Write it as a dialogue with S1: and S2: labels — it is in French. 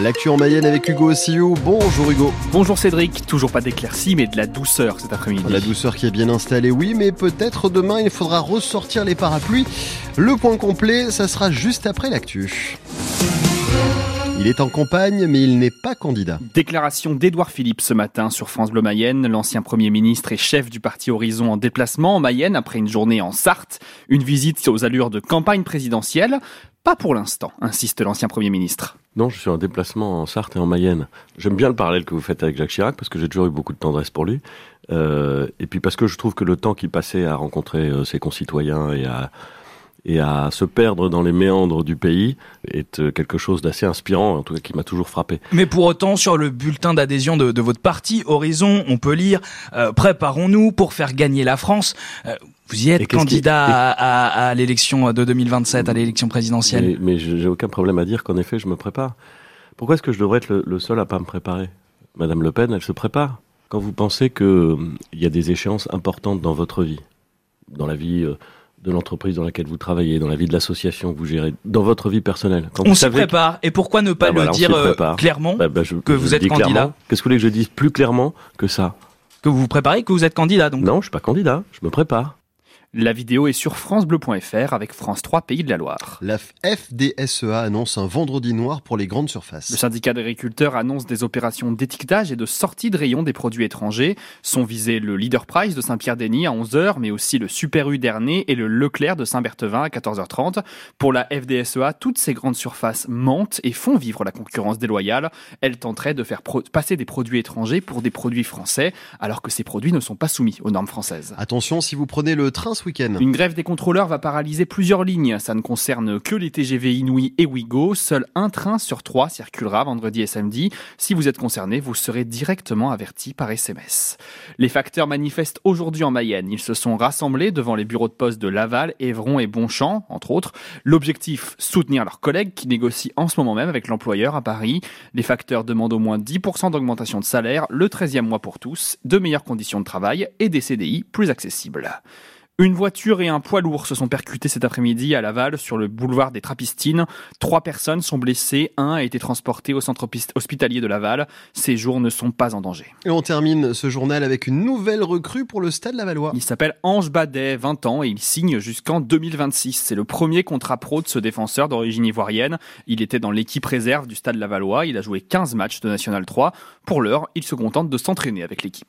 S1: L'actu en Mayenne avec Hugo Ossiou. Bonjour Hugo.
S2: Bonjour Cédric. Toujours pas d'éclaircie, mais de la douceur cet après-midi.
S1: La douceur qui est bien installée, oui, mais peut-être demain il faudra ressortir les parapluies. Le point complet, ça sera juste après l'actu. Il est en campagne, mais il n'est pas candidat.
S2: Déclaration d'Édouard Philippe ce matin sur France Bleu Mayenne. L'ancien Premier ministre et chef du parti Horizon en déplacement en Mayenne après une journée en Sarthe. Une visite aux allures de campagne présidentielle. Pas pour l'instant, insiste l'ancien Premier ministre.
S3: Non, je suis en déplacement en Sarthe et en Mayenne. J'aime bien le parallèle que vous faites avec Jacques Chirac parce que j'ai toujours eu beaucoup de tendresse pour lui. Euh, et puis parce que je trouve que le temps qu'il passait à rencontrer euh, ses concitoyens et à, et à se perdre dans les méandres du pays est euh, quelque chose d'assez inspirant, en tout cas qui m'a toujours frappé.
S4: Mais pour autant, sur le bulletin d'adhésion de, de, votre parti, Horizon, on peut lire euh, Préparons-nous pour faire gagner la France euh, vous y êtes candidat qui... à, à, à l'élection de 2027, à l'élection présidentielle.
S3: Mais, mais j'ai aucun problème à dire qu'en effet, je me prépare. Pourquoi est-ce que je devrais être le, le, seul à pas me préparer? Madame Le Pen, elle se prépare. Quand vous pensez qu'il euh, y a des échéances importantes dans votre vie, dans la vie euh, de l'entreprise dans laquelle vous travaillez, dans la vie de l'association que vous gérez, dans votre vie personnelle.
S4: Quand on se prépare. Que... Et pourquoi ne pas bah, le voilà, dire euh, clairement
S3: bah, bah, je,
S4: que
S3: je
S4: vous êtes candidat
S3: Qu'est-ce que vous voulez que je dise plus clairement que ça?
S4: Que vous vous préparez, que vous êtes candidat donc?
S3: Non, je suis pas candidat, je me prépare.
S2: La vidéo est sur francebleu.fr avec France 3 Pays de la Loire.
S1: La FDSEA annonce un vendredi noir pour les grandes surfaces.
S2: Le syndicat d'agriculteurs annonce des opérations d'étiquetage et de sortie de rayon des produits étrangers. Sont visés le Leader Price de Saint-Pierre-Denis à 11h, mais aussi le Super U d'Ernay et le Leclerc de Saint-Berthevin à 14h30. Pour la FDSEA, toutes ces grandes surfaces mentent et font vivre la concurrence déloyale. Elles tenteraient de faire passer des produits étrangers pour des produits français, alors que ces produits ne sont pas soumis aux normes françaises.
S1: Attention, si vous prenez le train
S2: Une grève des contrôleurs va paralyser plusieurs lignes. Ça ne concerne que les TGV Inouï et Ouigo. Seul un train sur trois circulera vendredi et samedi. Si vous êtes concerné, vous serez directement averti par SMS. Les facteurs manifestent aujourd'hui en Mayenne. Ils se sont rassemblés devant les bureaux de poste de Laval, Évron et Bonchamp, entre autres. L'objectif, soutenir leurs collègues qui négocient en ce moment même avec l'employeur à Paris. Les facteurs demandent au moins 10% d'augmentation de salaire, le 13e mois pour tous, de meilleures conditions de travail et des CDI plus accessibles. Une voiture et un poids lourd se sont percutés cet après-midi à Laval sur le boulevard des Trapistines. Trois personnes sont blessées, un a été transporté au centre hospitalier de Laval. Ces jours ne sont pas en danger.
S1: Et on termine ce journal avec une nouvelle recrue pour le Stade Lavallois.
S2: Il s'appelle Ange Badet, 20 ans, et il signe jusqu'en 2026. C'est le premier contrat pro de ce défenseur d'origine ivoirienne. Il était dans l'équipe réserve du Stade Lavallois. Il a joué 15 matchs de National 3. Pour l'heure, il se contente de s'entraîner avec l'équipe.